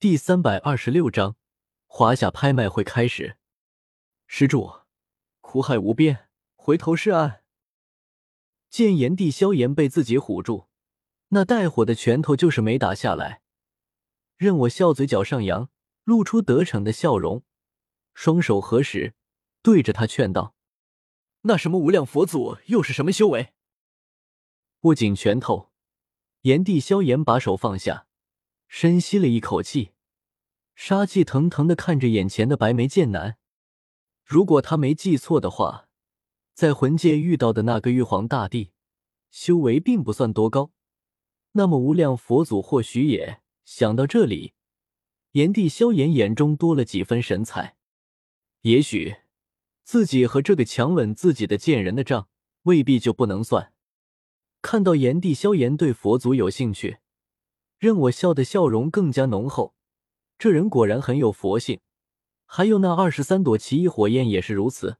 第三百二十六章，华夏拍卖会开始。施主，苦海无边，回头是岸。见炎帝萧炎被自己唬住，那带火的拳头就是没打下来。任我笑，嘴角上扬，露出得逞的笑容，双手合十，对着他劝道：“那什么无量佛祖又是什么修为？”握紧拳头，炎帝萧炎把手放下。深吸了一口气，杀气腾腾的看着眼前的白眉剑男。如果他没记错的话，在魂界遇到的那个玉皇大帝，修为并不算多高。那么无量佛祖或许也……想到这里，炎帝萧炎眼中多了几分神采。也许自己和这个强吻自己的贱人的账，未必就不能算。看到炎帝萧炎对佛祖有兴趣。任我笑的笑容更加浓厚，这人果然很有佛性。还有那二十三朵奇异火焰也是如此。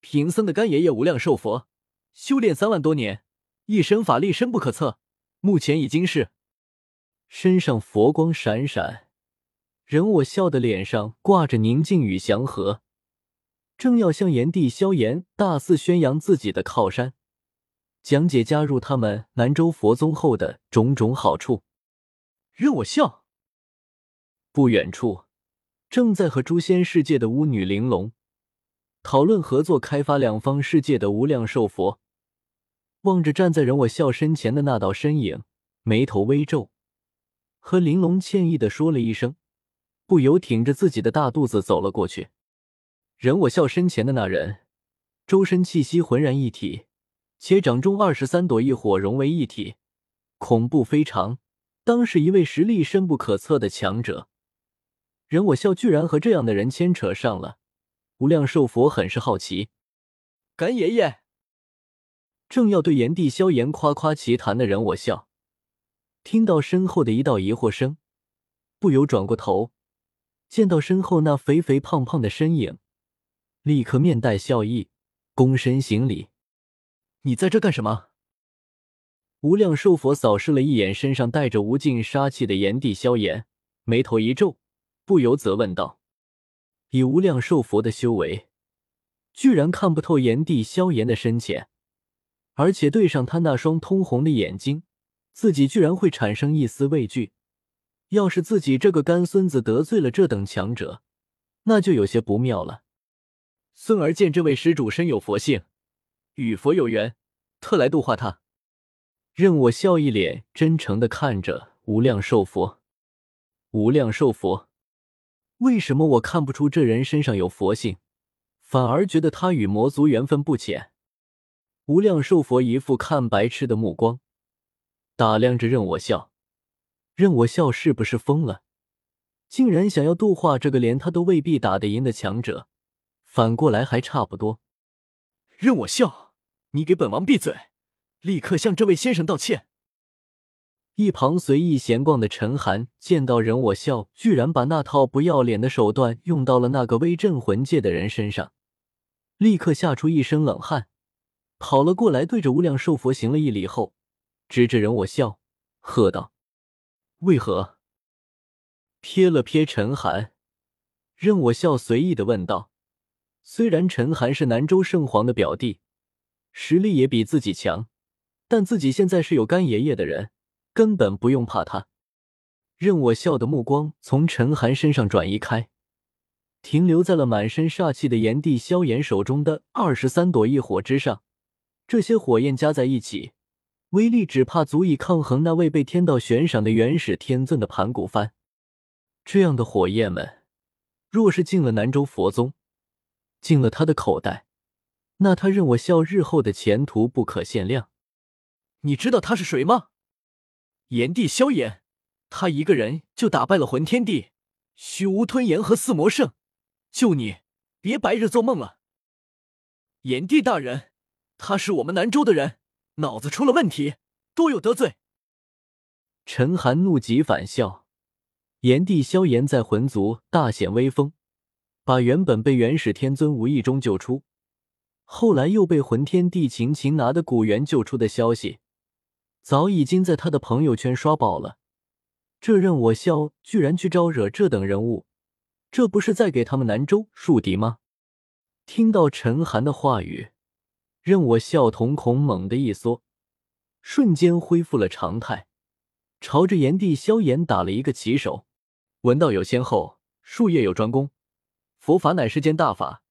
贫僧的干爷爷无量寿佛，修炼三万多年，一身法力深不可测，目前已经是身上佛光闪闪。任我笑的脸上挂着宁静与祥和，正要向炎帝萧炎大肆宣扬自己的靠山，讲解加入他们南州佛宗后的种种好处。任我笑。不远处，正在和诛仙世界的巫女玲珑讨论合作开发两方世界的无量寿佛，望着站在任我笑身前的那道身影，眉头微皱，和玲珑歉意的说了一声，不由挺着自己的大肚子走了过去。任我笑身前的那人，周身气息浑然一体，且掌中二十三朵异火融为一体，恐怖非常。当是一位实力深不可测的强者，任我笑居然和这样的人牵扯上了。无量寿佛很是好奇，干爷爷正要对炎帝萧炎夸夸其谈的人我笑，听到身后的一道疑惑声，不由转过头，见到身后那肥肥胖胖的身影，立刻面带笑意，躬身行礼：“你在这干什么？”无量寿佛扫视了一眼身上带着无尽杀气的炎帝萧炎，眉头一皱，不由责问道：“以无量寿佛的修为，居然看不透炎帝萧炎的深浅，而且对上他那双通红的眼睛，自己居然会产生一丝畏惧。要是自己这个干孙子得罪了这等强者，那就有些不妙了。”孙儿见这位施主身有佛性，与佛有缘，特来度化他。任我笑一脸真诚的看着无量寿佛，无量寿佛，为什么我看不出这人身上有佛性，反而觉得他与魔族缘分不浅？无量寿佛一副看白痴的目光，打量着任我笑，任我笑是不是疯了？竟然想要度化这个连他都未必打得赢的强者，反过来还差不多。任我笑，你给本王闭嘴！立刻向这位先生道歉。一旁随意闲逛的陈寒见到人我笑，居然把那套不要脸的手段用到了那个威震魂界的人身上，立刻吓出一身冷汗，跑了过来，对着无量寿佛行了一礼后，指着人我笑，喝道：“为何？”瞥了瞥陈寒，任我笑随意的问道：“虽然陈寒是南州圣皇的表弟，实力也比自己强。”但自己现在是有干爷爷的人，根本不用怕他。任我笑的目光从陈寒身上转移开，停留在了满身煞气的炎帝萧炎手中的二十三朵异火之上。这些火焰加在一起，威力只怕足以抗衡那位被天道悬赏的元始天尊的盘古幡。这样的火焰们，若是进了南州佛宗，进了他的口袋，那他任我笑日后的前途不可限量。你知道他是谁吗？炎帝萧炎，他一个人就打败了魂天帝、虚无吞炎和四魔圣，就你别白日做梦了。炎帝大人，他是我们南州的人，脑子出了问题，多有得罪。陈寒怒极反笑，炎帝萧炎在魂族大显威风，把原本被元始天尊无意中救出，后来又被魂天帝秦秦拿的古元救出的消息。早已经在他的朋友圈刷爆了，这任我笑居然去招惹这等人物，这不是在给他们南州树敌吗？听到陈寒的话语，任我笑瞳孔猛地一缩，瞬间恢复了常态，朝着炎帝萧炎打了一个起手。闻道有先后，术业有专攻，佛法乃世间大法。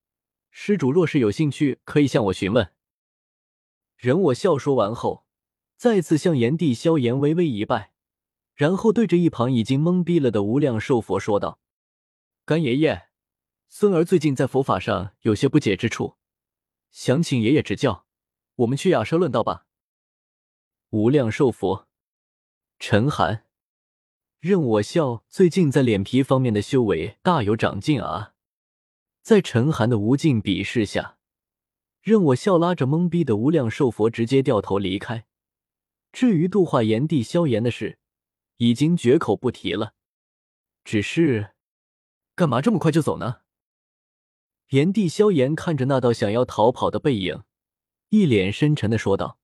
施主若是有兴趣，可以向我询问。任我笑说完后，再次向炎帝萧炎微微一拜，然后对着一旁已经懵逼了的无量寿佛说道：“干爷爷。”孙儿最近在佛法上有些不解之处，想请爷爷指教。我们去雅舍论道吧。无量寿佛，陈寒，任我笑，最近在脸皮方面的修为大有长进啊！在陈寒的无尽鄙视下，任我笑拉着懵逼的无量寿佛直接掉头离开。至于度化炎帝萧炎的事，已经绝口不提了。只是，干嘛这么快就走呢？炎帝萧炎看着那道想要逃跑的背影，一脸深沉的说道：“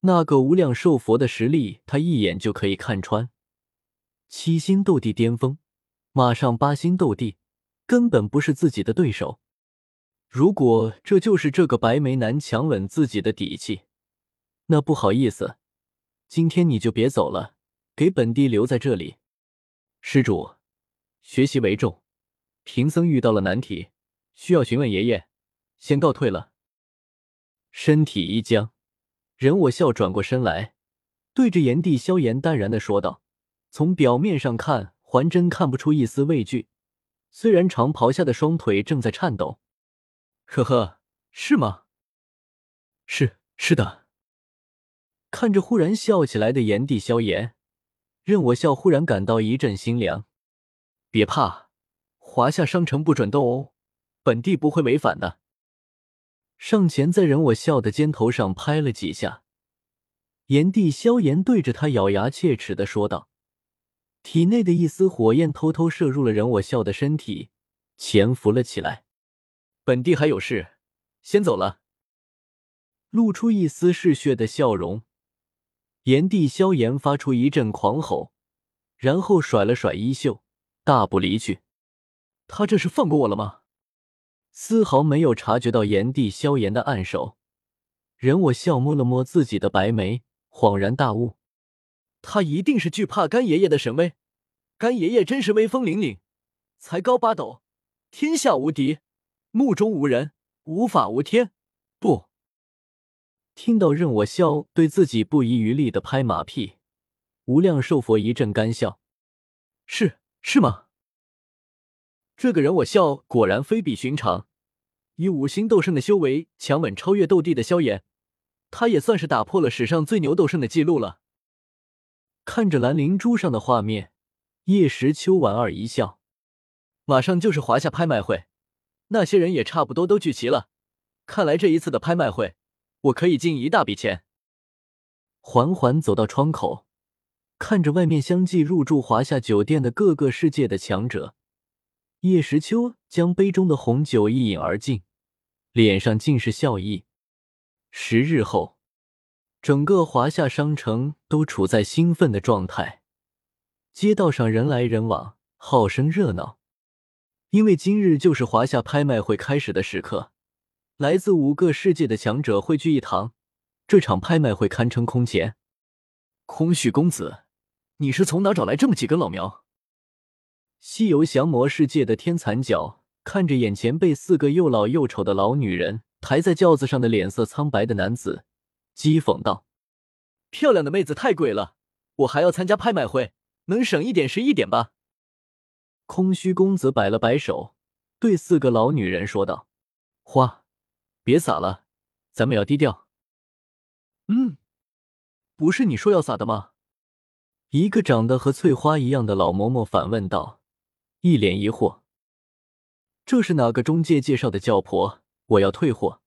那个无量寿佛的实力，他一眼就可以看穿。七星斗帝巅峰，马上八星斗帝，根本不是自己的对手。如果这就是这个白眉男强吻自己的底气，那不好意思，今天你就别走了，给本帝留在这里。施主，学习为重，贫僧遇到了难题。”需要询问爷爷，先告退了。身体一僵，任我笑转过身来，对着炎帝萧炎淡然的说道：“从表面上看，还真看不出一丝畏惧。虽然长袍下的双腿正在颤抖。”呵呵，是吗？是是的。看着忽然笑起来的炎帝萧炎，任我笑忽然感到一阵心凉。别怕，华夏商城不准斗哦。本帝不会违反的。上前在任我笑的肩头上拍了几下，炎帝萧炎对着他咬牙切齿的说道，体内的一丝火焰偷偷射入了任我笑的身体，潜伏了起来。本帝还有事，先走了。露出一丝嗜血的笑容，炎帝萧炎发出一阵狂吼，然后甩了甩衣袖，大步离去。他这是放过我了吗？丝毫没有察觉到炎帝萧炎的暗手，任我笑摸了摸自己的白眉，恍然大悟，他一定是惧怕干爷爷的神威。干爷爷真是威风凛凛，才高八斗，天下无敌，目中无人，无法无天。不，听到任我笑对自己不遗余力的拍马屁，无量寿佛一阵干笑，是是吗？这个人我笑果然非比寻常，以五星斗圣的修为强吻超越斗帝的萧炎，他也算是打破了史上最牛斗圣的记录了。看着蓝灵珠上的画面，叶时秋莞尔一笑。马上就是华夏拍卖会，那些人也差不多都聚齐了，看来这一次的拍卖会，我可以进一大笔钱。缓缓走到窗口，看着外面相继入住华夏酒店的各个世界的强者。叶时秋将杯中的红酒一饮而尽，脸上尽是笑意。十日后，整个华夏商城都处在兴奋的状态，街道上人来人往，好生热闹。因为今日就是华夏拍卖会开始的时刻，来自五个世界的强者汇聚一堂，这场拍卖会堪称空前。空虚公子，你是从哪找来这么几根老苗？西游降魔世界的天残角看着眼前被四个又老又丑的老女人抬在轿子上的脸色苍白的男子，讥讽道：“漂亮的妹子太贵了，我还要参加拍卖会，能省一点是一点吧。”空虚公子摆了摆手，对四个老女人说道：“花，别撒了，咱们要低调。”“嗯，不是你说要撒的吗？”一个长得和翠花一样的老嬷嬷反问道。一脸疑惑，这是哪个中介介绍的教婆？我要退货。